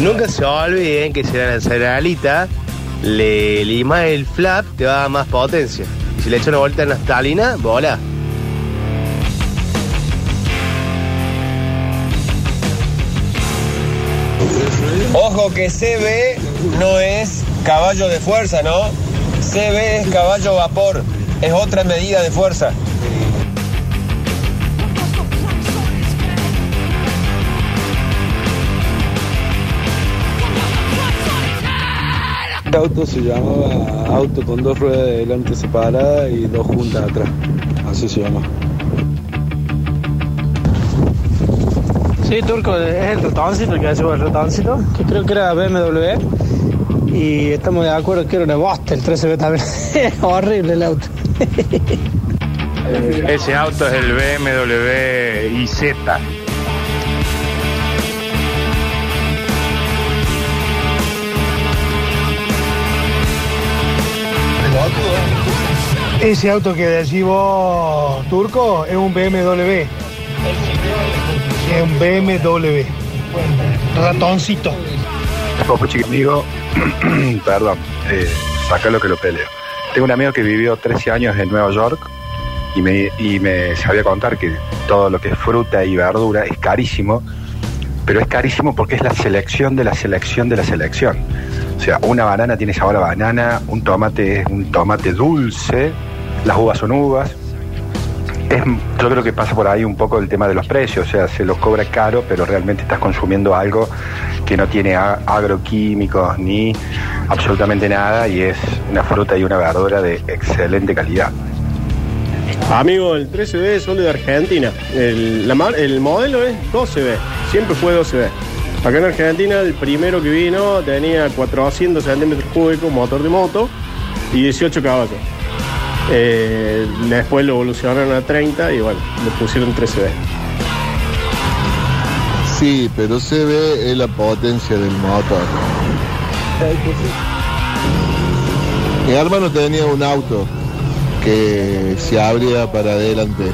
Nunca se olviden que si la lanzaralita le lima el flap, te va a dar más potencia. Y si le echa una vuelta de naftalina, bola. Ojo que CB no es caballo de fuerza, ¿no? CB es caballo vapor, es otra medida de fuerza. El auto se llamaba auto con dos ruedas de delante separadas y dos juntas atrás. Así se llama. Sí, Turco, es el ratoncito el que hace el ratoncito, que creo que era BMW. Y estamos de acuerdo que era una bosta el 13B también. Horrible el auto. Ese auto es el BMW IZ. Ese auto que decís vos, Turco, es un BMW. Es un BMW. Ratoncito. Poco chiquimigo, perdón, eh, saca lo que lo peleo. Tengo un amigo que vivió 13 años en Nueva York y me, y me sabía contar que todo lo que es fruta y verdura es carísimo, pero es carísimo porque es la selección de la selección de la selección. O sea, una banana tiene sabor a banana, un tomate es un tomate dulce, las uvas son uvas. Yo creo que pasa por ahí un poco el tema de los precios, o sea, se los cobra caro, pero realmente estás consumiendo algo que no tiene agroquímicos ni absolutamente nada y es una fruta y una verdura de excelente calidad. Amigo, el 13B es solo de Argentina. El, el modelo es 12B. Siempre fue 12B. Acá en Argentina, el primero que vino tenía 400 centímetros cúbicos, motor de moto y 18 caballos. Eh, después lo evolucionaron a 30 y bueno, le pusieron 13B. Sí, pero se ve es la potencia del motor. Mi hermano tenía un auto que se abría para adelante.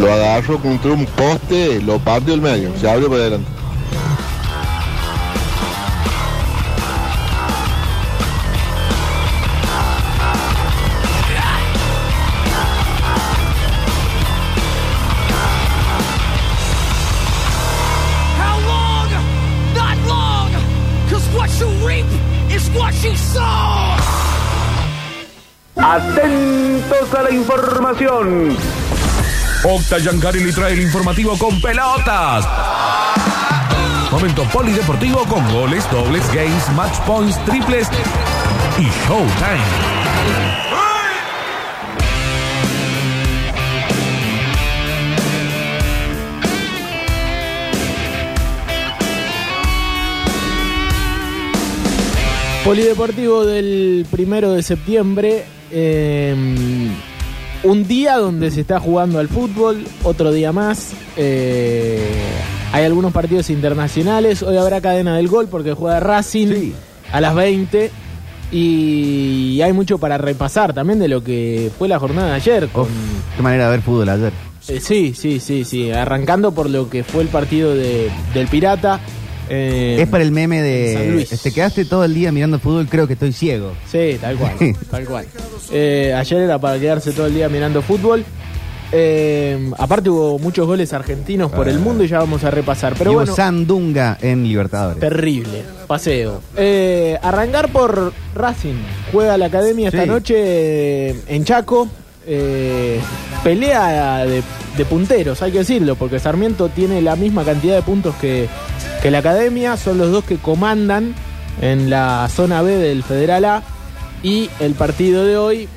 Lo agarró contra un poste, lo partió el medio, se abrió para adelante. La información. Octa Yancari le trae el informativo con pelotas. Momento polideportivo con goles, dobles, games, match points, triples y showtime. Polideportivo del primero de septiembre. eh, un día donde se está jugando al fútbol, otro día más. eh, hay algunos partidos internacionales. Hoy habrá cadena del gol porque juega Racing a las 20. Y hay mucho para repasar también de lo que fue la jornada de ayer. Con, Qué manera de ver fútbol ayer. eh, sí, sí, sí, sí. Arrancando por lo que fue el partido de- del Pirata. Eh, es para el meme San de. Luis. Te quedaste todo el día mirando fútbol, creo que estoy ciego. Sí, tal cual, tal cual. Eh, ayer era para quedarse todo el día mirando fútbol. Eh, aparte hubo muchos goles argentinos por el mundo y ya vamos a repasar. Pero bueno, Sandunga en Libertadores. terrible, paseo. Eh, arrancar por Racing. Juega la academia esta Sí. noche en Chaco. Eh, pelea de, de punteros, hay que decirlo, porque Sarmiento tiene la misma cantidad de puntos que, que la academia. Son los dos que comandan en la zona B del Federal A. Y el partido de hoy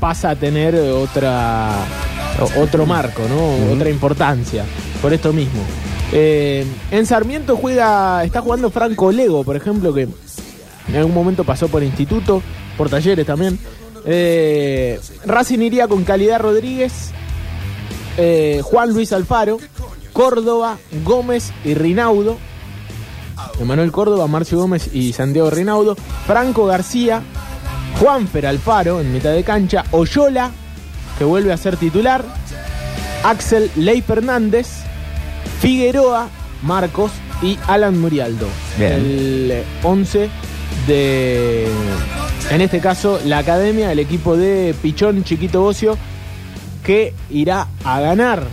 pasa a tener otra otro marco, ¿no? Otra importancia. Por esto mismo. Eh, en Sarmiento juega, está jugando Franco Lego, por ejemplo, que en algún momento pasó por instituto, por talleres también. Eh, Racing iría con Calidad Rodríguez, eh, Juan Luis Alfaro, Córdoba, Gómez y Rinaudo. Emanuel Córdoba, Marcio Gómez y Santiago Rinaudo. Franco García, Juanfer Alfaro en mitad de cancha. Oyola, que vuelve a ser titular. Axel Ley Fernández, Figueroa Marcos y Alan Murialdo. Bien. El 11 de, en este caso, la academia, el equipo de Pichón Chiquito Bocio, que irá a ganar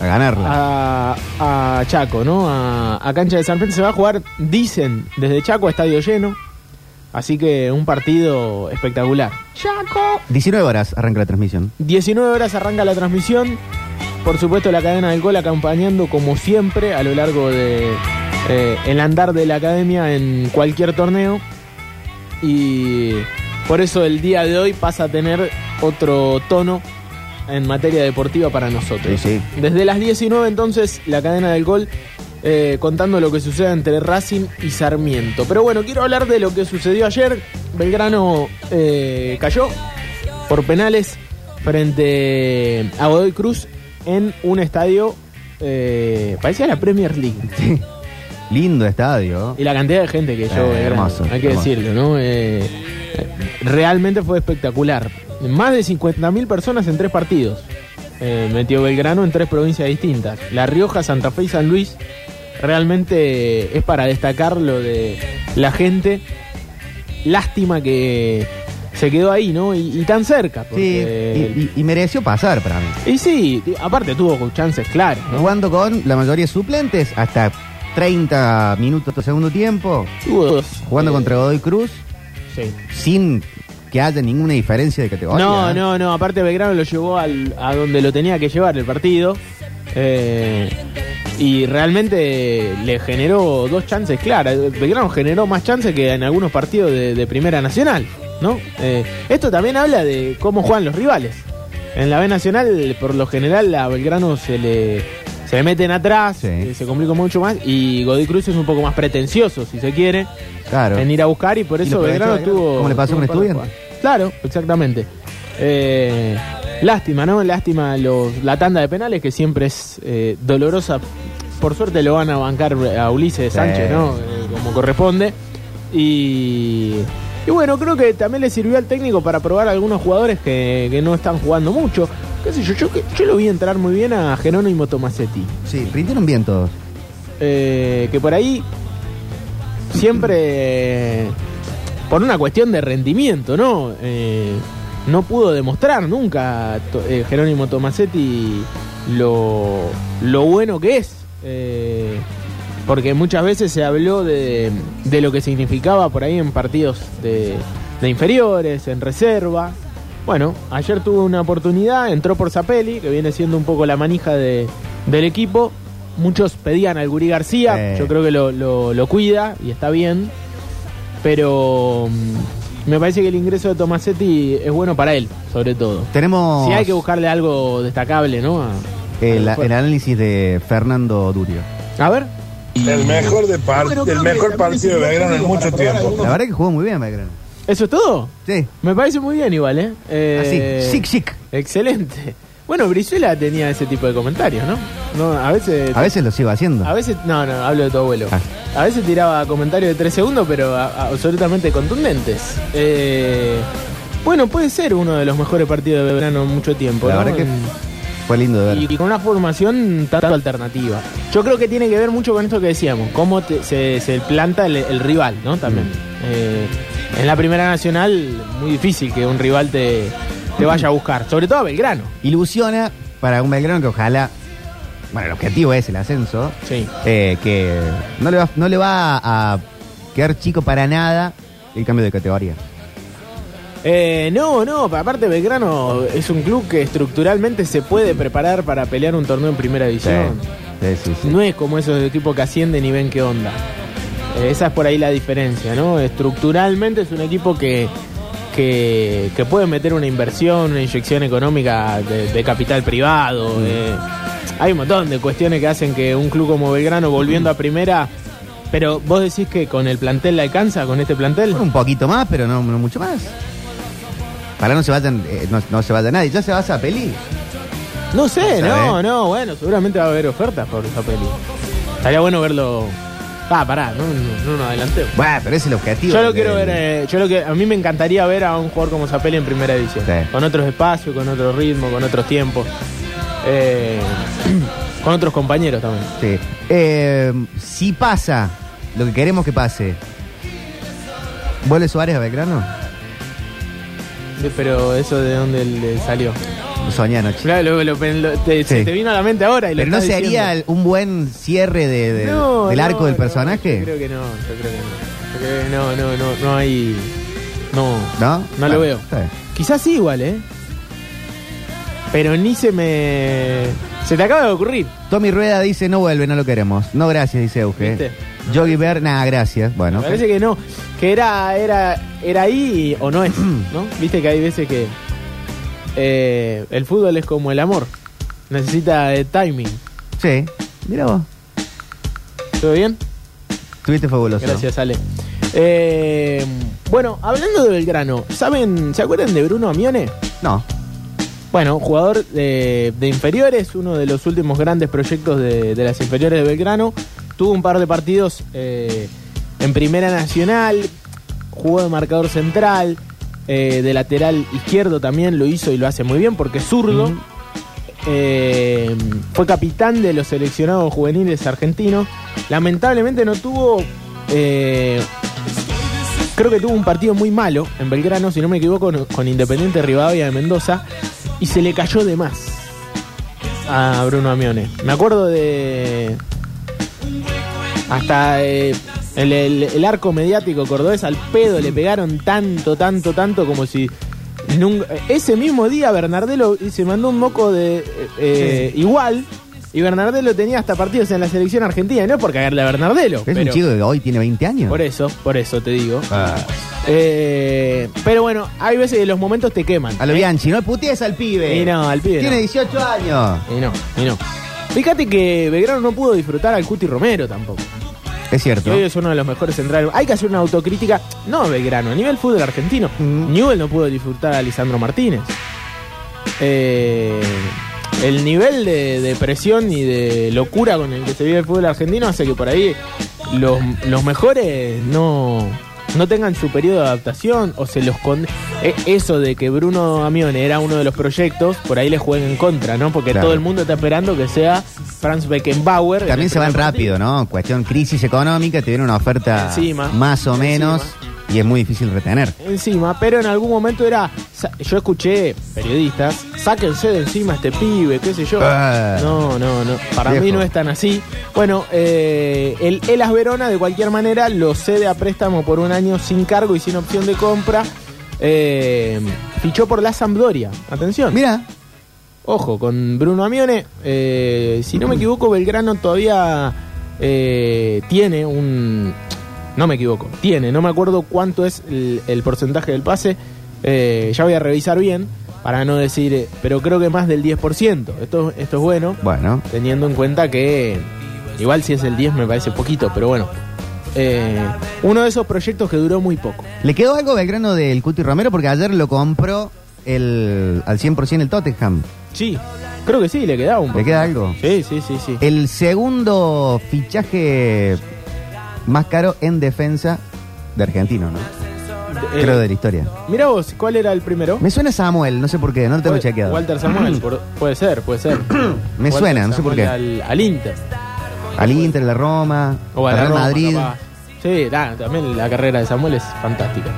A ganarla. a, a Chaco, ¿no? A, a cancha de San Pedro. Se va a jugar, dicen, desde Chaco a estadio lleno. Así que un partido espectacular. Chaco. 19 horas arranca la transmisión. 19 horas arranca la transmisión. Por supuesto, la cadena del gol acompañando, como siempre, a lo largo de eh, el andar de la academia en cualquier torneo. Y por eso el día de hoy pasa a tener otro tono en materia deportiva para nosotros. Sí, Desde las 19 entonces, la cadena del gol eh, contando lo que sucede entre Racing y Sarmiento. Pero bueno, quiero hablar de lo que sucedió ayer. Belgrano eh, cayó por penales frente a Godoy Cruz en un estadio, eh, parecía la Premier League. Lindo estadio. Y la cantidad de gente que yo, Eh, hermoso, hay que hermoso. decirlo, ¿no? Eh, realmente fue espectacular. Más de 50.000 personas en tres partidos. Eh, metió Belgrano en tres provincias distintas. La Rioja, Santa Fe y San Luis. Realmente es para destacar lo de la gente. Lástima que se quedó ahí, ¿no? Y, y tan cerca. Sí, y, y- y mereció pasar para mí. y sí, aparte tuvo chances claras. ¿no? Jugando con la mayoría de suplentes hasta 30 minutos de segundo tiempo. Jugando Eh, contra Godoy Cruz Sí. sin que haya ninguna diferencia de categoría. No, no, no. Aparte Belgrano lo llevó al- a donde lo tenía que llevar el partido. Eh, y realmente le generó dos chances claras. Belgrano generó más chances que en algunos partidos de, de Primera Nacional. ¿no? Eh, esto también habla de cómo juegan los rivales. En la B Nacional, por lo general, a Belgrano se le, se meten atrás, eh, se complica mucho más. Y Godoy Cruz es un poco más pretencioso, si se quiere, Claro. en ir a buscar. Y por eso Belgrano tuvo. como le pasó con Estudiantes. Claro, exactamente. Eh, lástima, ¿no? Lástima los, la tanda de penales que siempre es eh, dolorosa. Por suerte lo van a bancar a Ulises Sí. Sánchez, ¿no? Eh, como corresponde. Y, y bueno, creo que también le sirvió al técnico para probar a algunos jugadores que, que no están jugando mucho. ¿Qué sé yo? Yo, yo lo vi entrar muy bien a Jerónimo Tomasetti. Sí, rindieron bien todos. Eh, que por ahí siempre eh, por una cuestión de rendimiento, ¿no? Eh, no pudo demostrar nunca to- eh, Jerónimo Tomasetti lo, lo bueno que es. Porque muchas veces se habló de, de lo que significaba por ahí en partidos de, de inferiores, en reserva. Bueno, ayer tuvo una oportunidad, entró por Zapelli, que viene siendo un poco la manija de- del equipo. Muchos pedían al Gurí García, Eh. yo creo que lo, lo- lo cuida y está bien. Pero mm, me parece que el ingreso de Tomasetti es bueno para él, sobre todo. Tenemos Si hay que buscarle algo destacable, ¿no? A- el, análisis de Fernando Durio. A ver. El mejor, de par- el mejor partido de Belgrano en mucho tiempo. La verdad que jugó muy bien Belgrano. ¿Eso es todo? Sí. Me parece muy bien igual, ¿eh? eh Así, chic, chic. Excelente. Bueno, Brizuela tenía ese tipo de comentarios, ¿no? no a veces... A veces lo sigo haciendo. A veces, no, no, hablo de tu abuelo. Ah. A veces tiraba comentarios de tres segundos, pero a- a- absolutamente contundentes. Eh, bueno, puede ser uno de los mejores partidos de verano en mucho tiempo. La ¿no? verdad que fue lindo de ver. y, y con una formación tanto alternativa. Yo creo que tiene que ver mucho con esto que decíamos, cómo te- se, se planta el, el rival, ¿no? También. Eh, en la Primera Nacional, muy difícil que un rival te, te vaya a buscar, sobre todo a Belgrano. Ilusiona para un Belgrano que ojalá. Bueno, el objetivo es el ascenso. Sí. eh, que no le, va, no le va a quedar chico para nada el cambio de categoría. Eh, no, no, aparte Belgrano es un club que estructuralmente se puede preparar para pelear un torneo en primera división. Sí, sí, sí. No es como esos equipos que ascienden y ven qué onda. Eh, esa es por ahí la diferencia, ¿no? Estructuralmente es un equipo que, que, que puede meter una inversión, una inyección económica de, de capital privado. eh. hay un montón de cuestiones que hacen que un club como Belgrano, volviendo a primera, pero vos decís que con el plantel le alcanza, con este plantel. Un poquito más, pero no, no mucho más. Para no se vayan, eh, no, no se vaya nadie. Ya se va a peli. No sé, No no, bueno, seguramente va a haber ofertas por esa peli. Estaría bueno verlo. Ah, pará, no, no, no nos adelantemos. Bueno, pero es el objetivo. Yo lo quiero ver, eh, yo lo que a mí me encantaría ver a un jugador como Zapelli en primera Sí. con otros espacios, con otro ritmo, con otros tiempos. Eh, Con otros compañeros también. Sí. Eh, si pasa lo que queremos que pase, ¿vuelve Suárez a Belgrano? Pero eso de dónde le salió. Soñé anoche. Claro, lo- lo- lo- te, se te vino a la mente ahora y Pero no sería un buen cierre de- de- No, del no, arco del no, personaje. Yo creo que no, yo creo que no. Yo creo que no, no, no, no hay. No. ¿No? No lo veo. está bien. Quizás sí igual, ¿eh? Pero ni se me. Se te acaba de ocurrir. Tommy Rueda dice no vuelve, no lo queremos. No, gracias, dice Euge. ¿Viste? Yogi Bear, nada, gracias. Bueno, Me parece que no. Que era, era, era ahí o no es, ¿no? Viste que hay veces que. eh, el fútbol es como el amor. Necesita de timing. sí. Mira vos, ¿Todo bien? estuviste fabuloso. Gracias, Ale. Eh, bueno, hablando de Belgrano, ¿saben, ¿se acuerdan de Bruno Amione? No. Bueno, jugador de, de inferiores, uno de los últimos grandes proyectos de, de las inferiores de Belgrano. Tuvo un par de partidos eh, en Primera Nacional, jugó de marcador central, eh, de lateral izquierdo también lo hizo y lo hace muy bien porque es zurdo. Eh, fue capitán de los seleccionados juveniles argentinos. Lamentablemente no tuvo. creo que tuvo un partido muy malo en Belgrano, si no me equivoco, con Independiente Rivadavia de Mendoza. Y se le cayó de más a Bruno Amione. Me acuerdo de. Hasta eh, el, el- el arco mediático cordobés al pedo le pegaron tanto, tanto, tanto como si. nunca- ese mismo día Bernardelo se mandó un moco de eh, igual y Bernardelo tenía hasta partidos en la selección argentina. Y no es por cagarle a Bernardelo. Es pero- un chico que hoy tiene 20 años. Por eso, por eso te digo. Ah. Eh, pero bueno, hay veces que los momentos te queman. A lo ¿eh? Bianchi, no putees al pibe. Y no, al pibe Tiene no. 18 años. Y no, y no. Fíjate que Belgrano no pudo disfrutar al Cuti Romero tampoco. Es cierto. hoy es uno de los mejores centrales. Hay que hacer una autocrítica, no a Belgrano, a nivel fútbol argentino. Newell no pudo disfrutar a Lisandro Martínez. Eh, el nivel de, de presión y de locura con el que se vive el fútbol argentino hace que por ahí los, los mejores no, no tengan su periodo de adaptación o se los con eh, eso de que Bruno Amione era uno de los proyectos, por ahí le jueguen en contra, ¿no? Porque Claro. todo el mundo está esperando que sea Franz Beckenbauer. en También se van partido. rápido, ¿no? Cuestión crisis económica, te viene una oferta Encima. más o menos y es muy difícil retener. encima, pero en algún momento era. Yo escuché periodistas, sáquense de encima a este pibe, qué sé yo. Ah. no, no, no. Para Viejo. mí no es tan así. Bueno, eh, el Elas Verona, de cualquier manera, lo cede a préstamo por un año sin cargo y sin opción de compra. Eh, fichó por la Sampdoria. Atención. Mira, Ojo, con Bruno Amione, eh, si no me equivoco, Belgrano todavía tiene un... No me equivoco, tiene, no me acuerdo cuánto es el, el porcentaje del pase, ya voy a revisar bien para no decir, eh, pero creo que más del 10%. Esto, esto es bueno, bueno, teniendo en cuenta que igual si es el 10 me parece poquito, pero bueno. Eh, uno de esos proyectos que duró muy poco. ¿le quedó algo Belgrano del Cuti Romero? Porque ayer lo compró el, al 100% el Tottenham. Sí, creo que sí, le quedaba un poco. ¿Le queda algo? Sí, sí, sí, sí. El segundo fichaje más caro en defensa de argentino, ¿no? Eh, Creo de la historia. Mira vos, ¿cuál era el primero? Me suena Samuel, no sé por qué, no lo tengo chequeado. Walter Samuel, por- puede ser, puede ser. Me Walter suena, no sé por Samuel qué. Al, al Inter. Al Inter, a la Roma, O al al Real Roma, Madrid. capaz. Sí, también la carrera de Samuel es fantástica.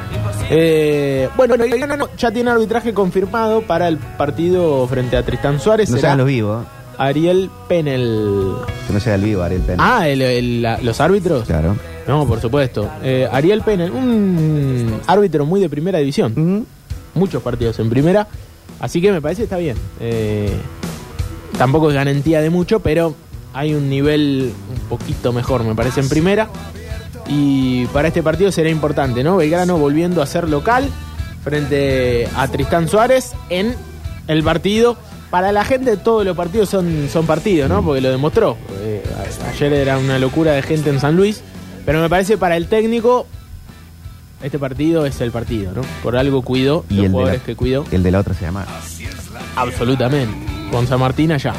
Eh, bueno, no, no, no, ya tiene arbitraje confirmado para el partido frente a Tristán Suárez. No será sean los vivos, Ariel Penel. que no sea el vivo, Ariel Pena. Ah, el- el- la- los árbitros. Claro. No, por supuesto. Eh, Ariel Penel, un árbitro muy de primera división. Muchos partidos en primera. Así que me parece que está bien. Eh, tampoco es garantía de mucho, pero hay un nivel un poquito mejor, me parece, en primera. Y para este partido será importante, ¿no? Belgrano volviendo a ser local frente a Tristán Suárez en el partido. Para la gente todos los partidos son, son partidos, ¿no? Porque lo demostró. Eh, ayer era una locura de gente en San Luis. Pero me parece para el técnico, este partido es el partido, ¿no? Por algo cuidó, Y los el de, jugadores la, que cuidó. el de la otra se llama. Absolutamente. Con San Martín allá.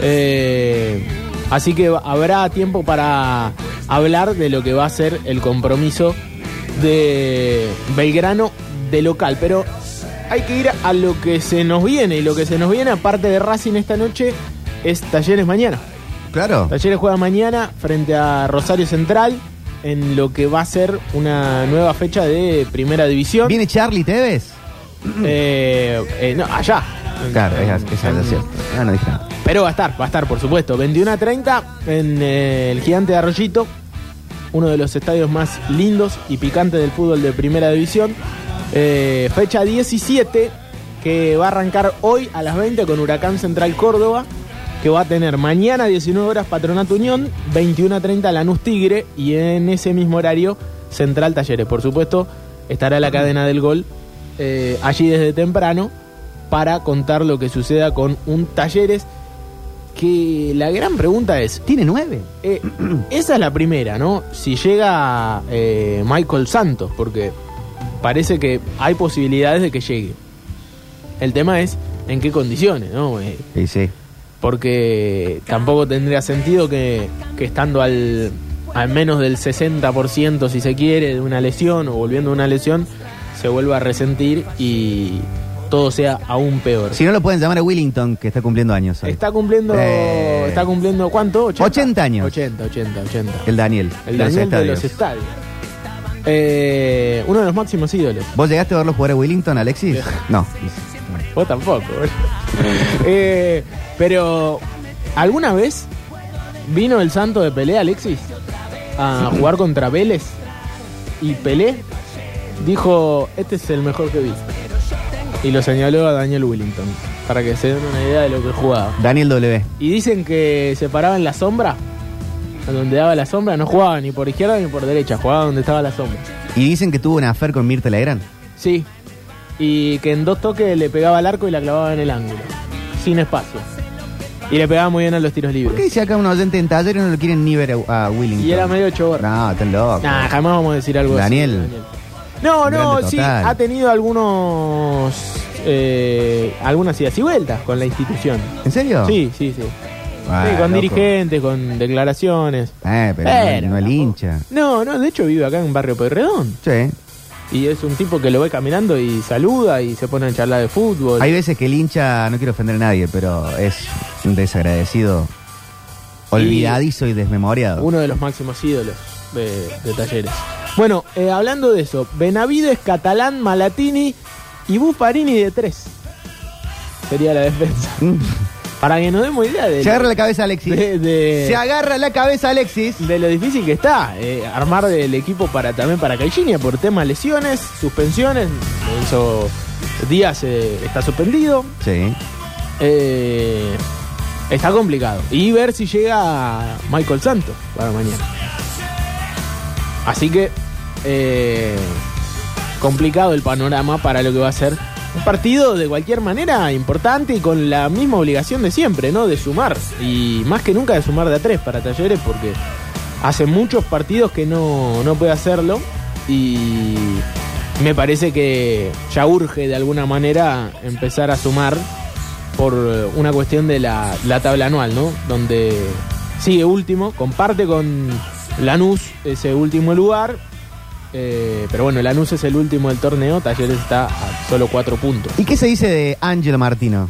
Eh, así que habrá tiempo para hablar de lo que va a ser el compromiso de Belgrano de local. Pero hay que ir a lo que se nos viene. Y lo que se nos viene, aparte de Racing esta noche, es Talleres mañana. Claro. Talleres juega mañana frente a Rosario Central en lo que va a ser una nueva fecha de primera división. ¿Viene Charlie Tevez? Eh, eh, no, allá. Claro, es, es, es cierto. Ah, no dije nada. Pero va a estar, va a estar, por supuesto. 21 a 30 en eh, el Gigante de Arroyito, uno de los estadios más lindos y picantes del fútbol de primera división. Eh, fecha 17, que va a arrancar hoy a las 20 con Huracán Central Córdoba, que va a tener mañana 19 horas Patronato Unión, 21 a 30 Lanús Tigre y en ese mismo horario Central Talleres. Por supuesto, estará la cadena del gol eh, allí desde temprano para contar lo que suceda con un Talleres que la gran pregunta es... ¿Tiene nueve? Eh, esa es la primera, ¿no? Si llega eh, Michael Santos, porque parece que hay posibilidades de que llegue. El tema es en qué condiciones, ¿no? Eh, Sí, sí. porque tampoco tendría sentido que, que estando al, al menos del 60%, si se quiere, de una lesión o volviendo de una lesión, se vuelva a resentir y todo sea aún peor. Si no lo pueden llamar a Willington, que está cumpliendo años hoy. Está cumpliendo, Eh. está cumpliendo ¿cuánto? 80 años. 80, 80, 80. El Daniel. El los Daniel de los estadios. Eh, uno de los máximos ídolos. ¿Vos llegaste a verlo jugar a Willington, Alexis? No. Vos tampoco. Eh, pero, ¿alguna vez vino el santo de Pelé, Alexis? A jugar contra Vélez. Y Pelé dijo, este es el mejor que vi. Y lo señaló a Daniel Willington. Para que se den una idea de lo que jugaba. Daniel W. Y dicen que se paraba en la sombra. A Donde daba la sombra, no jugaba ni por izquierda ni por derecha, jugaba donde estaba la sombra. Y dicen que tuvo una affair con Mirta Legrand. Sí. Y que en dos toques le pegaba al arco y la clavaba en el ángulo. Sin espacio. Y le pegaba muy bien a los tiros ¿Por qué libres. dice acá un oyente en taller y no lo quieren ni ver a, a Willington? Y era medio chorro. No, están locos. Nah, jamás vamos a decir algo Daniel. así. No, no, Grande sí, ha tenido algunos. Eh, algunas idas y vueltas con la institución. ¿En serio? Sí, sí, sí. Ah, Sí, con loco. dirigentes, con declaraciones. Eh, pero, Pero, no, no el hincha. No, no, de hecho vive acá en Barrio Pueyrredón. Sí. Y es un tipo que lo ve caminando y saluda y se pone a charlar de fútbol. Hay veces que el hincha, no quiero ofender a nadie, pero es un desagradecido, olvidadizo y desmemoriado. Uno de los máximos ídolos de, de Talleres. Bueno, eh, hablando de eso, Benavides, Catalán, Malatini y Buffarini de tres. Sería la defensa. Para que nos demos idea de, Se agarra la cabeza Alexis. de, de- Se agarra la cabeza Alexis. de lo difícil que está eh, armar el equipo para también para Caixinha por temas lesiones, suspensiones. Enzo Díaz eh, está suspendido. Sí. Eh, está complicado. Y ver si llega Michael Santos para mañana. Así que complicado el panorama para lo que va a ser un partido de cualquier manera importante y con la misma obligación de siempre, ¿no? De sumar. Y más que nunca de sumar de a tres para Talleres porque hace muchos partidos que no, no puede hacerlo. Y me parece que ya urge de alguna manera empezar a sumar por una cuestión de la, la tabla anual, ¿no? Donde sigue último, comparte con Lanús ese último lugar. Eh, pero bueno, Lanús es el último del torneo, Talleres está a solo cuatro puntos. ¿Y qué se dice de Ángelo Martino?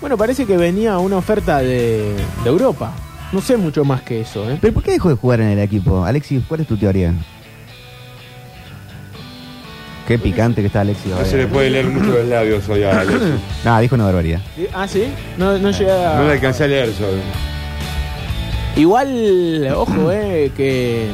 Bueno, parece que venía una oferta de, de Europa. No sé mucho más que eso, ¿eh? ¿Pero por qué dejó de jugar en el equipo? Alexis, ¿cuál es tu teoría? Qué picante que está Alexis. No se le puede leer mucho los labios hoy a Alexis. No, dijo una barbaridad. Ah, sí, no, no llega. No le alcancé a leer solo. Igual, ojo, eh, que.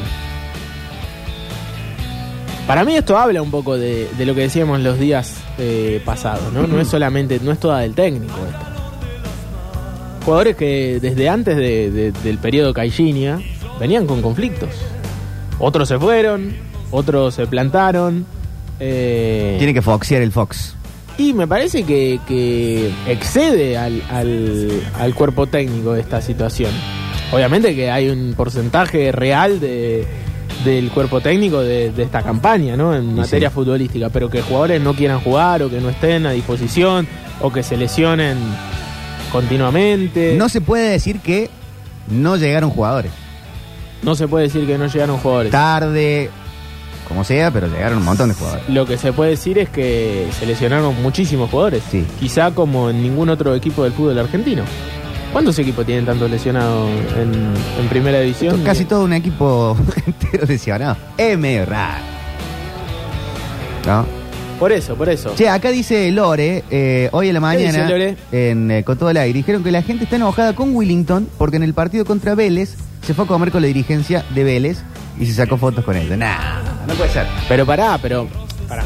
Para mí esto habla un poco de, de lo que decíamos los días eh, pasados, ¿no? No es solamente, no es toda del técnico esto. Jugadores que desde antes de- de- del periodo Caixinha venían con conflictos. Otros se fueron, otros se plantaron. eh, Tiene que foxear el Fox. y me parece que, que excede al, al- al cuerpo técnico de esta situación. Obviamente que hay un porcentaje real de, del cuerpo técnico de, de esta campaña, ¿no? En materia sí. futbolística, pero que jugadores no quieran jugar o que no estén a disposición o que se lesionen continuamente. No se puede decir que no llegaron jugadores. No se puede decir que no llegaron jugadores. Tarde, como sea, pero llegaron un montón de jugadores. Lo que se puede decir es que se lesionaron muchísimos jugadores. Sí. Quizá como en ningún otro equipo del fútbol argentino. ¿Cuántos equipos tienen tantos lesionados en, en primera división? Casi todo un equipo entero lesionado. Raro. ¿No? Por eso, por eso. Che, acá dice Lore, eh, hoy en la mañana, dice Lore? en eh, Con todo el aire, dijeron que la gente está enojada con Willington porque en el partido contra Vélez se fue a comer con la dirigencia de Vélez y se sacó fotos con él. Nah, no puede ser. Pero pará, pero. Pará.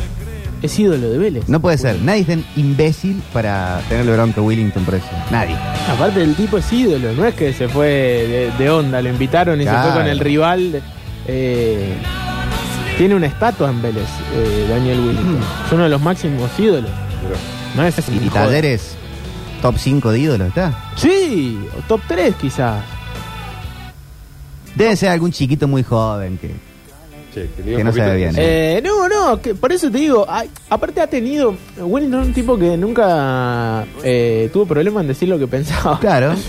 Es ídolo de Vélez. No puede ser. Nadie es tan imbécil para tenerle bronca a Willington por eso. Nadie. Aparte, el tipo es ídolo. No es que se fue de, de onda, lo invitaron y se fue con el rival. Eh, tiene una estatua en Vélez, eh, Daniel Willington. Es uno de los máximos ídolos. No es Y joder. Talleres, top 5 de ídolos, ¿está? Sí, o top 3 quizás. Debe ser algún chiquito muy joven que, que no sabe bien. Eh, no, no, que por eso te digo, aparte ha tenido, Wellington es un tipo que nunca eh, tuvo problema en decir lo que pensaba. Claro.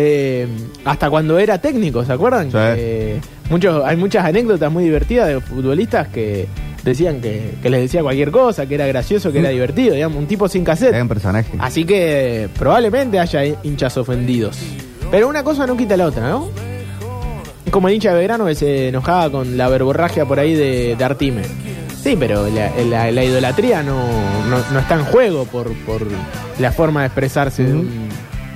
Eh, hasta cuando era técnico, ¿se acuerdan? Sí. Que muchos, hay muchas anécdotas muy divertidas de futbolistas que decían que, que les decía cualquier cosa, que era gracioso, que era divertido, digamos, un tipo sin cassette. Un personaje. Así que probablemente haya hinchas ofendidos. Pero una cosa no quita la otra, ¿no? Como el hincha de Belgrano que se enojaba con la verborragia por ahí de, de Artime. Sí, pero la, la- la idolatría no, no, no está en juego por, por la forma de expresarse de, un,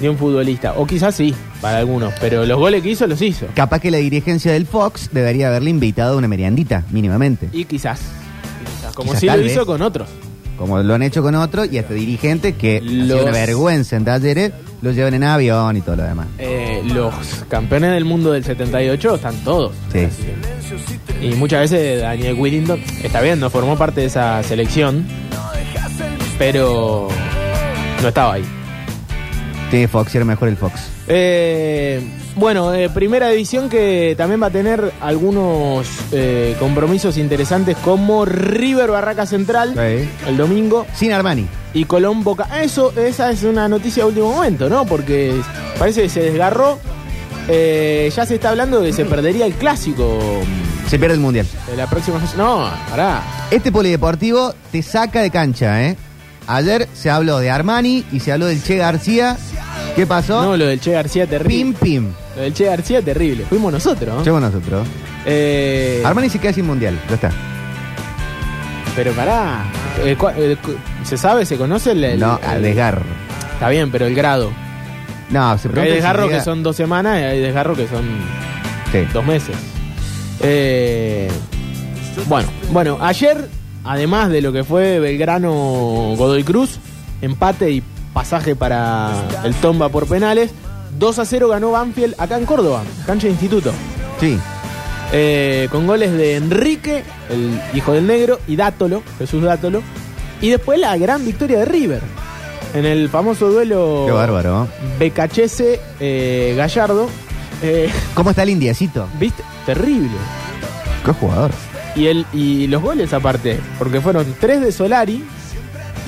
de un futbolista. O quizás sí, para algunos, pero los goles que hizo los hizo. Capaz que la dirigencia del Fox debería haberle invitado a una meriendita, mínimamente. Y quizás, quizás, como Quizás sí lo hizo vez. con otros. Como lo han hecho con otros y hasta dirigentes que Los- una vergüenza en talleres, los llevan en avión y todo lo demás. Eh, los campeones del mundo del 78 están todos. Sí. Y muchas veces Daniel Willington, está bien, no formó parte de esa selección, pero no estaba ahí. Sí, Fox era mejor el Fox. Eh, bueno, eh, primera división que también va a tener algunos eh, compromisos interesantes como River Barraca Central el domingo. Sin Armani. Y Colón Boca. Ah, Eso, esa es una noticia de último momento, ¿no? Porque parece que se desgarró. Eh, ya se está hablando de que se perdería el clásico Se pierde el mundial. de la próxima. No, pará. Este polideportivo te saca de cancha, ¿eh? Ayer se habló de Armani y se habló del Che García. ¿Qué pasó? No, lo del Che García terrible. Pim, pim. Lo del Che García terrible. Fuimos nosotros, ¿no? Llevo nosotros. Eh, Armani se queda sin mundial, ya está. Pero pará. Eh, cua- eh, cu- ¿Se sabe? ¿Se conoce el, el- No, el- al desgarro. Está bien, pero el grado. No, se Porque hay pregunta si desgarros llega- que son dos semanas y hay desgarros que son Sí. dos meses. Eh, bueno, bueno, ayer, además de lo que fue Belgrano Godoy Cruz, empate y pasaje para el Tomba por penales, 2 a 0 ganó Banfield acá en Córdoba, cancha de instituto. Sí. Eh, con goles de Enrique, el hijo del negro, y Dátolo, Jesús Dátolo. Y después la gran victoria de River. En el famoso duelo Qué bárbaro. Becachese eh, Gallardo. Eh, ¿Cómo está el indiecito? ¿Viste? Terrible. Qué jugador. Y, el, y los goles aparte, porque fueron tres de Solari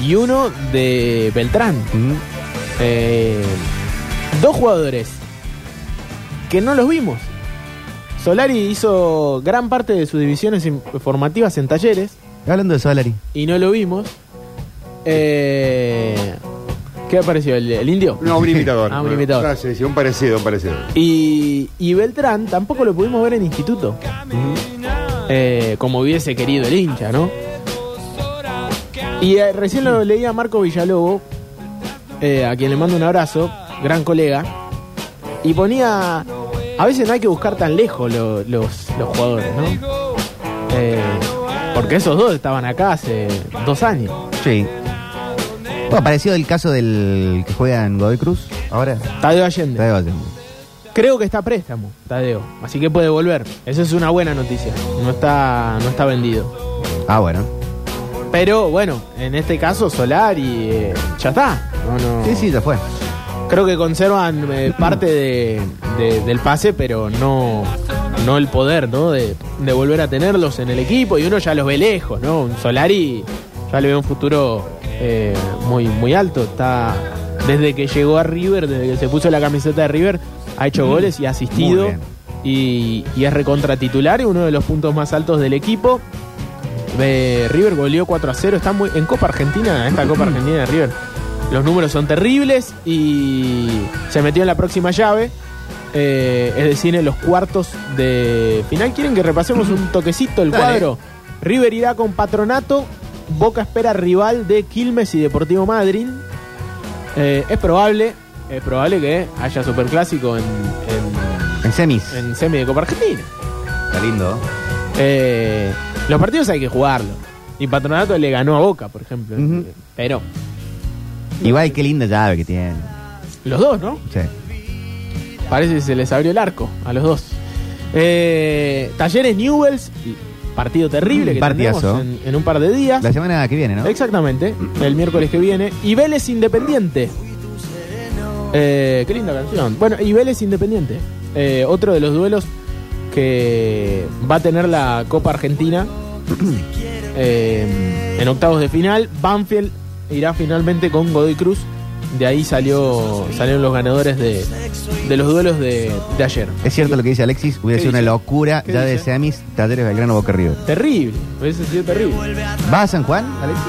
y uno de Beltrán. Eh, dos jugadores que no los vimos. Solari hizo gran parte de sus divisiones formativas en talleres Hablando de Solari. y no lo vimos. Eh, ¿Qué apareció? ¿El, el indio? No, un imitador. Ah, un imitador. Ah, sí, sí, un parecido, un parecido. Y, y Beltrán tampoco lo pudimos ver en instituto. Eh, como hubiese querido el hincha, ¿no? Y eh, recién lo leía a Marco Villalobo, eh, a quien le mando un abrazo, gran colega, y ponía, a veces no hay que buscar tan lejos lo- los, los jugadores, ¿no? Eh, porque esos dos estaban acá hace dos años. Sí. Bueno, parecido el caso del que juega en Godoy Cruz. Ahora. Tadeo Allende. Tadeo Allende. Creo que está a préstamo, Tadeo. Así que puede volver. Esa es una buena noticia. No está, no está vendido. Ah, bueno. Pero bueno, en este caso Solari eh, ya está. No, no. Sí, sí, ya fue. Creo que conservan eh, parte de- de- del pase, pero no, no el poder, ¿no? De, de volver a tenerlos en el equipo y uno ya los ve lejos, ¿no? Un Solari ya le ve un futuro eh, muy, muy alto. Está desde que llegó a River, desde que se puso la camiseta de River, ha hecho goles y ha asistido bien. y, y es recontra titular y uno de los puntos más altos del equipo. Eh, River goleó 4 a 0. Está muy, en Copa Argentina, esta Copa Argentina de River, los números son terribles y se metió en la próxima llave. eh, es decir, en los cuartos de final. ¿Quieren que repasemos un toquecito el Dale. cuadro? River irá con Patronato. Boca espera rival de Quilmes y Deportivo Madrid. Eh, es probable, es probable que haya superclásico en, en, En semis. en semi de Copa Argentina. Está lindo. Eh, los partidos hay que jugarlos. Y Patronato le ganó a Boca, por ejemplo. Pero Igual qué linda llave que tiene. los dos, ¿no? Sí. Parece que se les abrió el arco a los dos. Eh, Talleres Newells, partido terrible que en, en un par de días. La semana que viene, ¿no? Exactamente, el miércoles que viene. Y Vélez Independiente. Eh, qué linda canción. Bueno, y Vélez Independiente. Eh, otro de los duelos que va a tener la Copa Argentina eh, en octavos de final. Banfield irá finalmente con Godoy Cruz. De ahí salió salieron los ganadores de, de los duelos de, de ayer. Es cierto lo que dice Alexis, hubiera ¿Qué sido una locura ¿Qué ya de semis, Talleres Belgrano Boca River. Terrible, hubiese sido terrible. ¿Vas a San Juan, Alexis?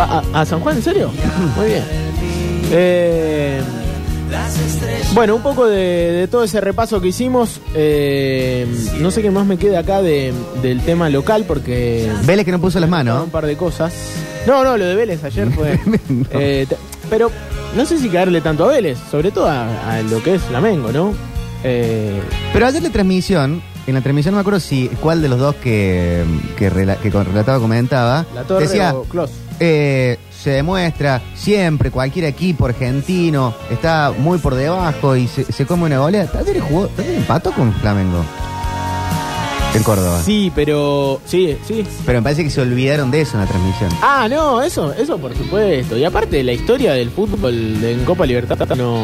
¿Va a, a San Juan, en serio? Muy bien. Eh, bueno, un poco de, de todo ese repaso que hicimos. eh, no sé qué más me queda acá de- del tema local porque... Vélez que no puso las manos. Un par de cosas. No, no, lo de Vélez ayer fue... eh, pero no sé si caerle tanto a Vélez, sobre todo a, a lo que es Flamengo, ¿no? Eh, Pero ayer la transmisión, en la transmisión no me acuerdo si cuál de los dos que, que, rela- que con- relataba comentaba, la Torre decía, o Klos. Eh, se demuestra siempre, cualquier equipo argentino está muy por debajo y se, se come una goleada. Talleres jugó, Talleres empató con Flamengo en Córdoba. Sí, pero... Sí, sí, Pero me parece que se olvidaron de eso en la transmisión. Ah, no, eso, eso por supuesto. Y aparte, la historia del fútbol en Copa Libertad no,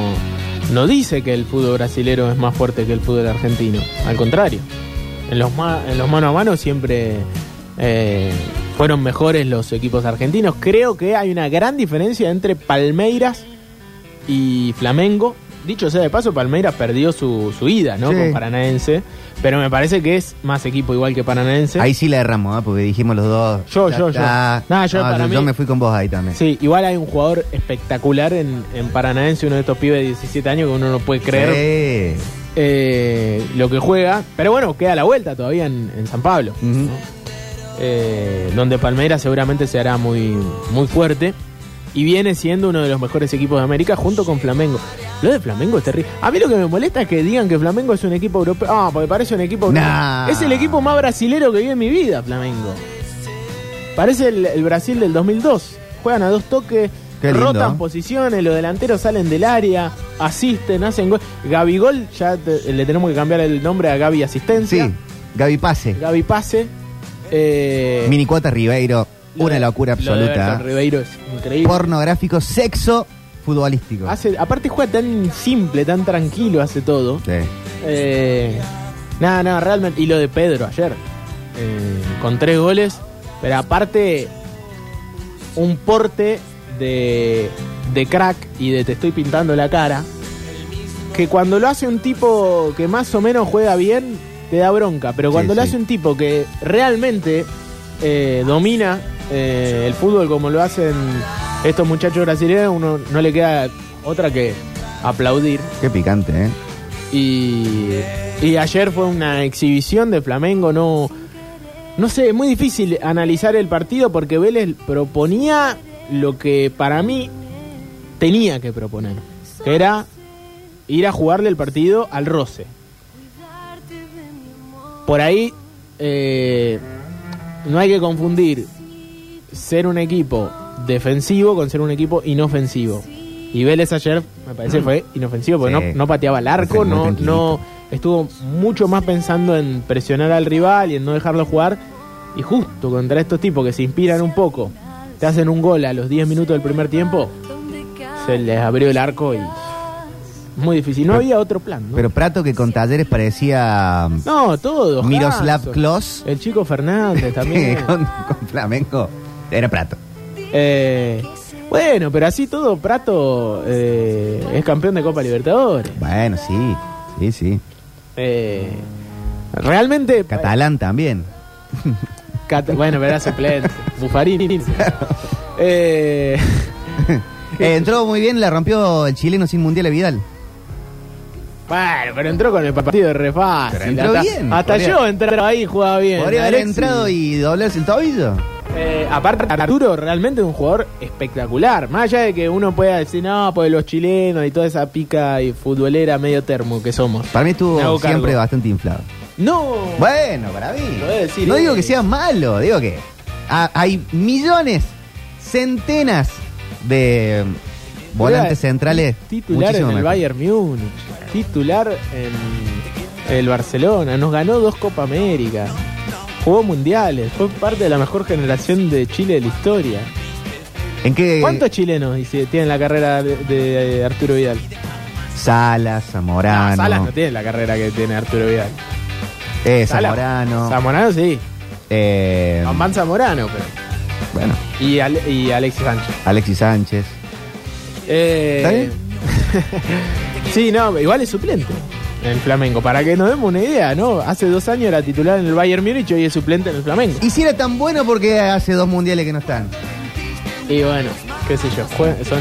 no dice que el fútbol brasilero es más fuerte que el fútbol argentino. Al contrario, en los, ma- en los mano a mano siempre eh, fueron mejores los equipos argentinos. Creo que hay una gran diferencia entre Palmeiras y Flamengo. Dicho sea de paso, Palmeiras perdió su, su ida, ¿no? Sí. Con Paranaense. Pero me parece que es más equipo igual que Paranaense. Ahí sí la erramos, ¿eh? porque dijimos los dos. Yo, yo, yo. Nah, yo No, para yo, mí- yo me fui con vos ahí también. Sí, igual hay un jugador espectacular en, en Paranaense, uno de estos pibes de 17 años que uno no puede creer Sí. eh, lo que juega. Pero bueno, queda la vuelta todavía en, en San Pablo. Eh, donde Palmeiras seguramente se hará muy, muy fuerte. Y viene siendo uno de los mejores equipos de América junto con Flamengo. Lo de Flamengo es terrible. A mí lo que me molesta es que digan que Flamengo es un equipo europeo. Ah, porque parece un equipo europeo. Nah. Es el equipo más brasilero que vi en mi vida, Flamengo. Parece el, el Brasil del 2002. Juegan a dos toques, rotan posiciones, los delanteros salen del área, asisten, hacen gol. Gabigol, ya te- le tenemos que cambiar el nombre a Gaby Asistencia. Sí, Gaby Pase. Gaby Pase. Eh, Mini cuota Ribeiro, lo una de- locura lo de absoluta. Everton Ribeiro es increíble. Pornográfico, sexo futbolístico. Hace, aparte juega tan simple, tan tranquilo, hace todo. Sí. Eh, nada, nada, realmente. Y lo de Pedro ayer. eh, con tres goles. Pero aparte, un porte de, de crack y de te estoy pintando la cara. Que cuando lo hace un tipo que más o menos juega bien, te da bronca. Pero cuando Sí, lo sí. hace un tipo que realmente eh, domina eh, el fútbol como lo hacen estos muchachos brasileños, uno no le queda otra que aplaudir. Qué picante, ¿eh? Y, y ayer fue una exhibición de Flamengo, no, no sé, es muy difícil analizar el partido porque Vélez proponía lo que para mí tenía que proponer, que era ir a jugarle el partido al roce. Por ahí eh, no hay que confundir ser un equipo defensivo con ser un equipo inofensivo. Y Vélez ayer, me parece, fue inofensivo porque Sí. no, no pateaba el arco, no, no estuvo mucho más pensando en presionar al rival y en no dejarlo jugar. Y justo contra estos tipos que se inspiran un poco, te hacen un gol a los 10 minutos del primer tiempo, se les abrió el arco y muy difícil. No Pero- había otro plan, ¿no? Pero Prato que con Talleres parecía no, todos. Miroslav Hanso. Klos. El chico Fernández también. con, con Flamengo. Era Prato. Eh, bueno, pero así todo, Prato eh, es campeón de Copa Libertadores. Bueno, sí. Sí, sí. Eh, realmente. Catalán también. Cata- bueno, era suplente. Buffarini. Eh, Eh, entró muy bien, la rompió el chileno sin mundial a Vidal. Bueno, pero entró con el partido de re fácil. Pero entró hasta bien, hasta podría- yo entraba ahí y jugaba bien. Podría haber Alexis. entrado y doblarse el tobillo. Eh, aparte, Arturo realmente es un jugador espectacular. Más allá de que uno pueda decir, no, pues los chilenos y toda esa pica y futbolera medio termo que somos. Para mí estuvo cargo. siempre bastante inflado. No. Bueno, para mí. Decir no digo que sea malo, digo que ha- hay millones, centenas de volantes centrales. Titular en el mejor. Bayern Múnich. Titular en el Barcelona. Nos ganó dos Copa América. Jugó mundiales. Fue parte de la mejor generación de Chile de la historia. ¿En qué? ¿Cuántos chilenos tienen la carrera de, de Arturo Vidal? Salas, Zamorano. No, Salas no tiene la carrera que tiene Arturo Vidal. eh, Salas. Zamorano. Zamorano sí. eh, Van Zamorano, pero. bueno, Y, Ale- y Alexis Sánchez. Alexis Sánchez. Eh, ¿Está bien? sí, no, igual es suplente en Flamengo. Para que nos demos una idea, ¿no? Hace dos años era titular en el Bayern Múnich y hoy es suplente en el Flamengo. Y si era tan bueno porque hace dos mundiales que no están. Y bueno, qué sé yo, son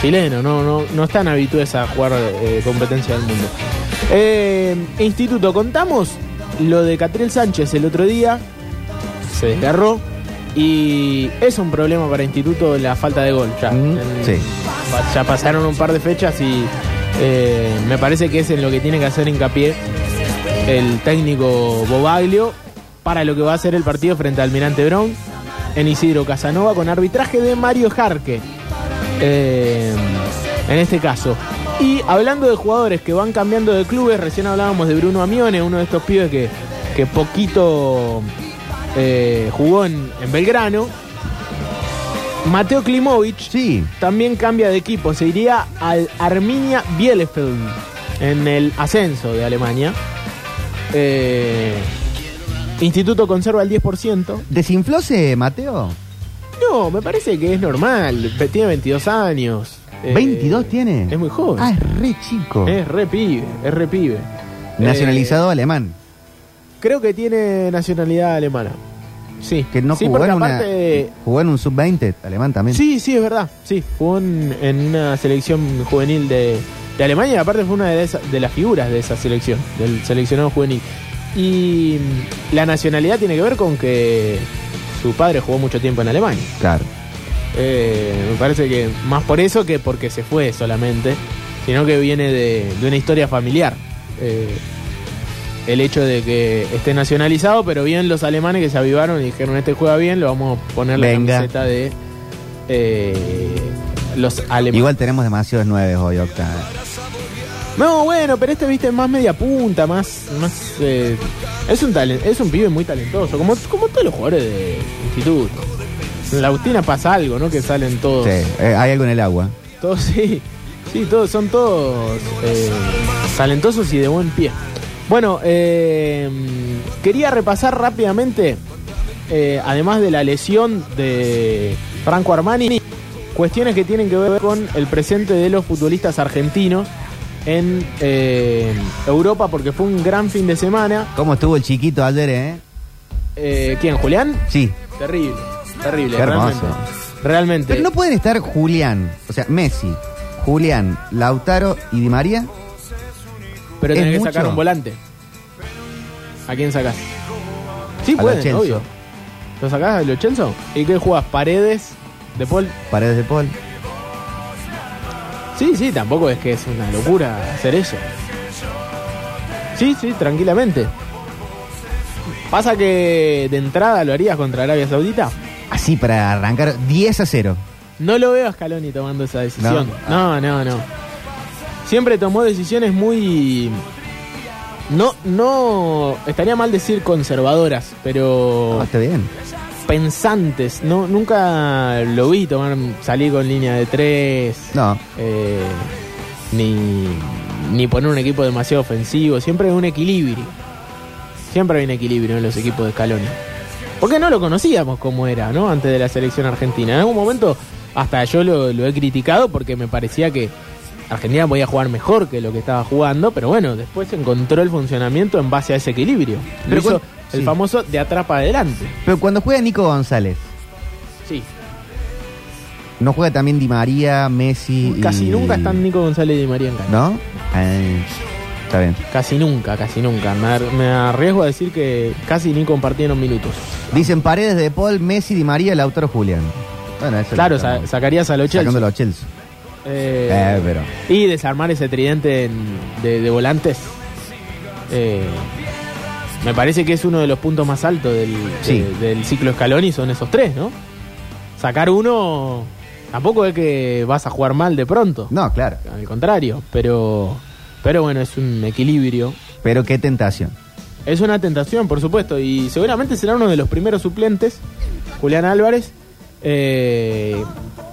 chilenos, no, no, no están habituados a jugar eh, competencia del mundo. Eh, instituto, contamos lo de Catriel Sánchez el otro día, se desgarró y es un problema para Instituto la falta de gol. Ya, Mm, En- sí. pa- ya pasaron un par de fechas y eh, me parece que es en lo que tiene que hacer hincapié el técnico Bobaglio para lo que va a ser el partido frente al Almirante Brown en Isidro Casanova con arbitraje de Mario Jarque. eh, en este caso. Y hablando de jugadores que van cambiando de clubes, recién hablábamos de Bruno Amione, uno de estos pibes que, que poquito eh, jugó en, en Belgrano. Mateo Klimovic Sí. también cambia de equipo, se iría al Arminia Bielefeld en el ascenso de Alemania. Eh, Instituto conserva el 10%. ¿Desinflose, Mateo? No, me parece que es normal. Tiene 22 años. Eh, ¿22 tiene? Es muy joven. Ah, es re chico. Es re pibe, es re pibe. Nacionalizado alemán. Creo que tiene nacionalidad alemana. Sí. Que no sí, jugó en una. aparte- Jugó en un sub-20 alemán también. Sí, sí, es verdad. Sí, jugó en, en una selección juvenil de, de Alemania y aparte fue una de, esa- de las figuras de esa selección, del seleccionado juvenil. Y mm, la nacionalidad tiene que ver con que su padre jugó mucho tiempo en Alemania. Claro. Eh, me parece que más por eso que porque se fue solamente, sino que viene de, de una historia familiar. Eh, el hecho de que esté nacionalizado, pero bien los alemanes que se avivaron y dijeron, este juega bien, lo vamos a poner la Venga. camiseta de eh, los alemanes. Igual tenemos demasiados nueve hoy, Octa. No, bueno, pero este viste más media punta, más, más eh, es un talen- es un pibe muy talentoso, como, como todos los jugadores de instituto. En la Agustina pasa algo, ¿no? Que salen todos. Sí, eh, hay algo en el agua. Todos sí, sí, todos son todos eh, talentosos y de buen pie. Bueno, eh, quería repasar rápidamente, eh, además de la lesión de Franco Armani, cuestiones que tienen que ver con el presente de los futbolistas argentinos en eh, Europa, porque fue un gran fin de semana. ¿Cómo estuvo el chiquito ayer, eh? Eh, ¿Quién, Julián? Sí. Terrible, terrible, Qué hermoso. realmente. Realmente. Pero no pueden estar Julián, o sea, Messi, Julián, Lautaro y Di María. Pero ¿Es tenés que mucho? sacar un volante. ¿A quién sacás? Sí, A lo pueden, obvio. ¿Lo sacás los Chelsea? ¿Y qué jugás? ¿Paredes? ¿De Paul? Paredes de Paul. Sí, sí, tampoco es que es una locura hacer eso. Sí, sí, tranquilamente. Pasa que de entrada lo harías contra Arabia Saudita. Así para arrancar 10 a 0. No lo veo a Scaloni tomando esa decisión. No, no, no. Siempre tomó decisiones muy. No, no. Estaría mal decir conservadoras, pero. Está bien. Pensantes. No, nunca lo vi tomar salir con línea de tres. No. eh, ni, ni poner un equipo demasiado ofensivo. Siempre hay un equilibrio. Siempre hay un equilibrio en los equipos de Scaloni. Porque no lo conocíamos como era, ¿no? Antes de la selección argentina. En algún momento, hasta yo lo, lo he criticado porque me parecía que Argentina podía jugar mejor que lo que estaba jugando, pero bueno, después encontró el funcionamiento en base a ese equilibrio. Pero hizo el sí. famoso de atrás para adelante. Pero cuando juega Nico González, Sí. No juega también Di María, Messi. y- Casi nunca están Nico González y Di María en cancha. ¿No? Está bien. Casi nunca, casi nunca. Me, ar- me arriesgo a decir que casi ni compartieron minutos. Dicen paredes de Paul, Messi, Di María, Lautaro Julián. Bueno, eso Claro, sa- sacarías a los Chelsea. Sacando los Chelsea. Eh, Eh, pero. Y desarmar ese tridente en- de, de volantes. eh, me parece que es uno de los puntos más altos del, Sí. de- del ciclo Scaloni, son esos tres, ¿no? Sacar uno tampoco es que vas a jugar mal de pronto. No, claro. Al contrario, pero, pero bueno, es un equilibrio. Pero qué tentación. Es una tentación, por supuesto, y seguramente será uno de los primeros suplentes, Julián Álvarez, eh,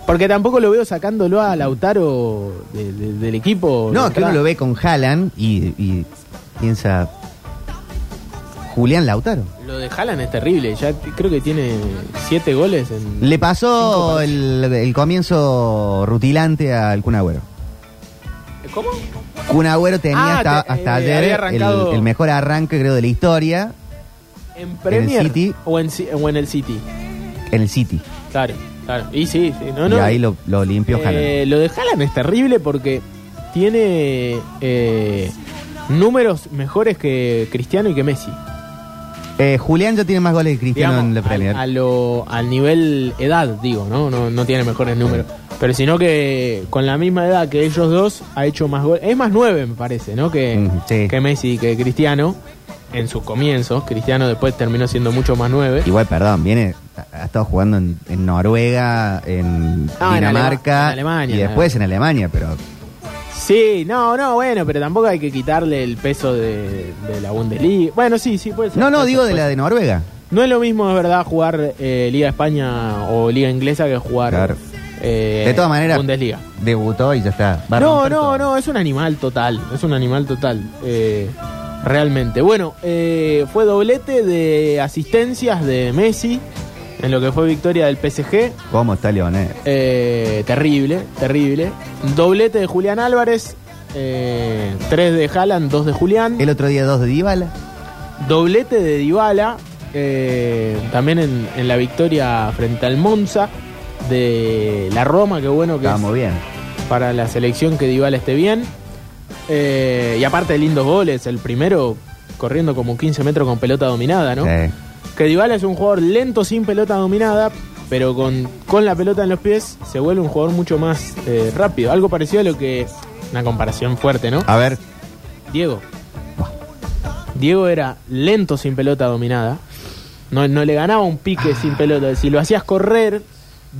porque tampoco lo veo sacándolo a Lautaro de- de- del equipo. No, que uno lo ve con Haaland y, y piensa. Julián Lautaro. Lo de Haaland es terrible, ya t- creo que tiene siete goles en... Le pasó el, el comienzo rutilante al Kun Agüero. ¿Cómo? Kun Agüero tenía Ah, hasta, te- hasta eh, ayer arrancado- el, el mejor arranque, creo, de la historia ¿En Premier City. O, en, Ci- o en el City? En el City. Claro, claro. Y sí, sí. No, no. y ahí lo, lo limpió Haaland. Eh, lo de Haaland es terrible porque tiene eh, números mejores que Cristiano y que Messi. Eh, Julián ya tiene más goles que Cristiano Digamos, en la Premier. al, a lo- al nivel edad, digo, ¿no? No, no tiene mejores números. Pero sino que con la misma edad que ellos dos ha hecho más goles. Es más nueve, me parece, ¿no? Que, Mm, sí. que Messi y que Cristiano en sus comienzos. Cristiano después terminó siendo mucho más nueve. Igual, perdón, viene, ha estado jugando en, en Noruega, en Ah, en Dinamarca Alema- en Alemania, y después en Alemania, pero Sí, no, no, bueno, pero tampoco hay que quitarle el peso de, de la Bundesliga. Bueno, sí, sí, puede ser. no, no, puede digo ser, de la de Noruega. No es lo mismo, es verdad, jugar eh, Liga España o Liga Inglesa que jugar Claro. eh, De todas maneras, Bundesliga. debutó y ya está. No, no, todo. no, es un animal total, es un animal total, eh, realmente. Bueno, eh, fue doblete de asistencias de Messi en lo que fue victoria del PSG. ¿Cómo está Leonel? Eh, terrible, terrible. Doblete de Julián Álvarez, eh, tres de Haaland, dos de Julián. El otro día dos de Dybala. Doblete de Dybala, eh, también en, en la victoria frente al Monza de la Roma, qué bueno que Estamos es bien. para la selección que Dybala esté bien. Eh, y aparte de lindos goles, el primero corriendo como 15 metros con pelota dominada, ¿no? Sí. Que Dybala es un jugador lento sin pelota dominada, pero con, con la pelota en los pies se vuelve un jugador mucho más eh, rápido. Algo parecido a lo que... Una comparación fuerte, ¿no? A ver, Diego. Diego era lento sin pelota dominada. No, no le ganaba un pique sin pelota. Si lo hacías correr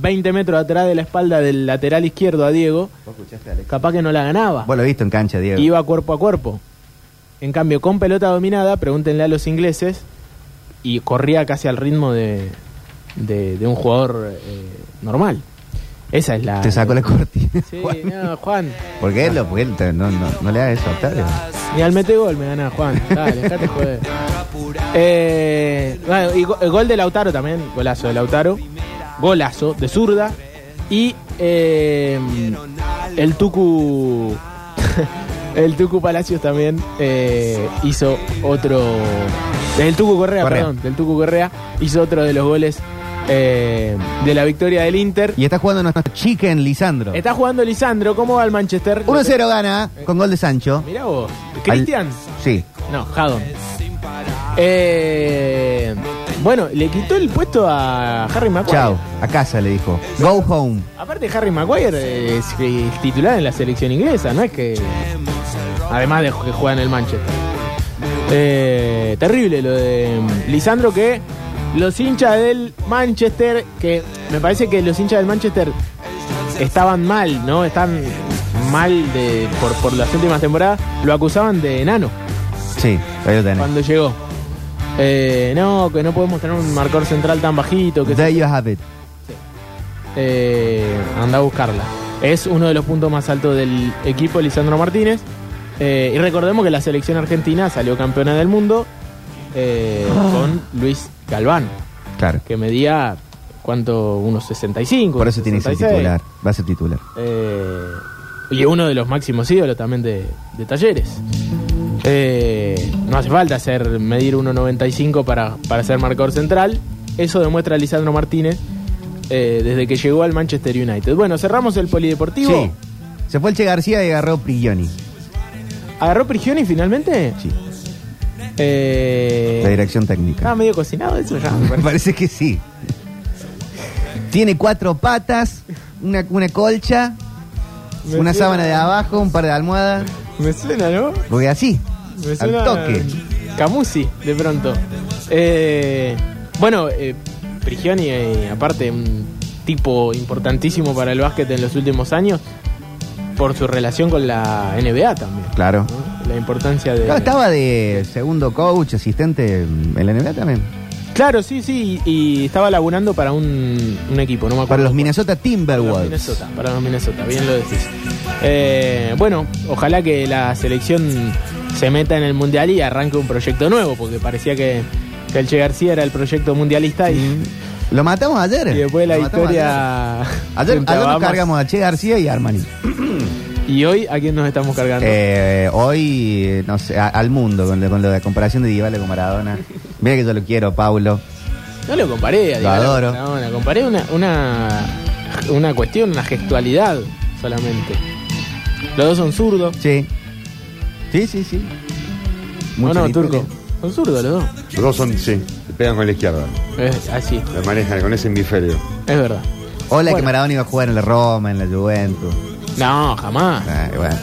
20 metros atrás de la espalda del lateral izquierdo a Diego, capaz que no la ganaba. vos lo visto en cancha, Diego. Iba cuerpo a cuerpo. En cambio, con pelota dominada, pregúntenle a los ingleses, y corría casi al ritmo de, de, de un jugador eh, normal. Esa es la... Te sacó la cortina. Sí, no, Juan. ¿Por qué? Lo, porque él no, no, no le hagas eso a Octavio. Ni al mete gol me gana Juan. Dale, dejate joder. Eh, bueno, y go- el gol de Lautaro también, golazo de Lautaro. Golazo de zurda. Y eh, el Tucu. el Tucu Palacios también eh, hizo otro. El Tucu Correa, Correa. perdón. Del Tucu Correa hizo otro de los goles eh, de la victoria del Inter. Y está jugando nuestro chicken Lisandro. Está jugando Lisandro. ¿Cómo va el Manchester? 1-0 gana con gol de Sancho. Mirá vos. Cristian. Sí. No, Haddon. Eh, bueno, le quitó el puesto a Harry Maguire. Chao. A casa le dijo. Go home. Aparte, Harry Maguire es titular en la selección inglesa, no es que. Además de que juega en el Manchester. Eh, terrible lo de mm, Lisandro que los hinchas del Manchester, que me parece que los hinchas del Manchester estaban mal, ¿no? Están mal de, por, por las últimas temporadas, lo acusaban de enano Sí, ahí lo tenés. cuando llegó. Eh, no, que no podemos tener un marcador central tan bajito. Que There you have it. eh, anda a buscarla. Es uno de los puntos más altos del equipo, Lisandro Martínez. Eh, y recordemos que la selección argentina salió campeona del mundo eh, con Luis Galván, Claro. que medía, ¿cuánto? Unos 65. Por eso tiene que ser 66. titular. Va a ser titular. Y uno de los máximos ídolos también de, de talleres. Eh, no hace falta ser medir 1.95 para, para ser marcador central. Eso demuestra Lisandro Martínez eh, desde que llegó al Manchester United. Bueno, cerramos el polideportivo. Sí. Se fue el Che García y agarró Prigioni. ¿Agarró Prigioni finalmente? Sí. Eh, La dirección técnica. Estaba medio cocinado eso ya. me Me parece. parece que sí. Tiene cuatro patas, una, una colcha, Me una suena- sábana de abajo, un par de almohadas. Me suena, ¿no? Porque así, Me al toque. Camusi, de pronto. Eh, bueno, eh, Prigioni, eh, aparte, un tipo importantísimo para el básquet en los últimos años, por su relación con la NBA también. Claro. ¿no? La importancia de. Claro, estaba de segundo coach, asistente en la NBA también. Claro, sí, sí, y, estaba laburando para un, un equipo, no me acuerdo. Para los cuál. Minnesota Para los Timberwolves. Minnesota, para los Minnesota, bien lo decís. Eh, bueno, ojalá que la selección se meta en el mundial y arranque un proyecto nuevo, porque parecía que, que el Che García era el proyecto mundialista y, Lo matamos ayer. y después la historia. Ayer, nos cargamos a Che García y a Armani. ¿Y hoy a quién nos estamos cargando? Eh, hoy, no sé, a- al mundo con, lo- con lo de comparación de Dybala con Maradona. Mira que yo lo quiero, Paulo. no lo comparé, a Lo con adoro. Maradona, comparé una, una, una cuestión, una gestualidad solamente. Los dos son zurdos. Sí. Sí, sí, sí. ¿O Mucho no, nivel. Turco? Son zurdos los dos. Los dos son, sí, se pegan con la izquierda. Es así, La manejan con ese hemisferio. es verdad. Hola que Bueno. Maradona iba a jugar en la Roma, en la Juventus. No, jamás. Ah, bueno.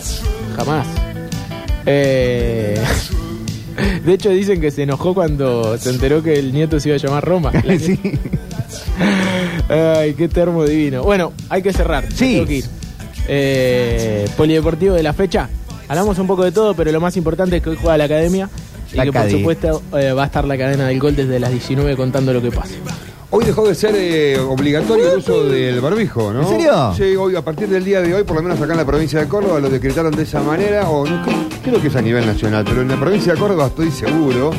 Jamás. Eh, de hecho, dicen que se enojó cuando se enteró que el nieto se iba a llamar Roma. Sí. Ay, qué termo divino. Bueno, hay que cerrar. Sí. tengo que ir. Eh, polideportivo de la fecha. Hablamos un poco de todo, pero lo más importante es que hoy juega la academia. Y La que por Academy. supuesto eh, va a estar la cadena del gol desde las 19 contando lo que pase. Hoy dejó de ser eh, obligatorio el uso del barbijo, ¿no? ¿En serio? Sí, hoy, a partir del día de hoy, por lo menos acá en la provincia de Córdoba, lo decretaron de esa manera, o no, creo, creo que es a nivel nacional, pero en la provincia de Córdoba estoy seguro.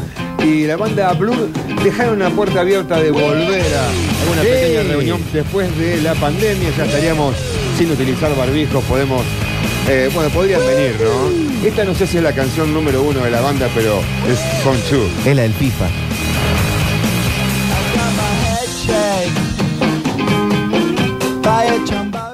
Y la banda Blue dejaron una puerta abierta de volver a una Sí. pequeña reunión después de la pandemia. Ya estaríamos sin utilizar barbijos, podemos. Eh, bueno, podrían venir, ¿no? Esta no sé si es la canción número uno de la banda, pero es Son Chu. Es la del FIFA. by a chamba.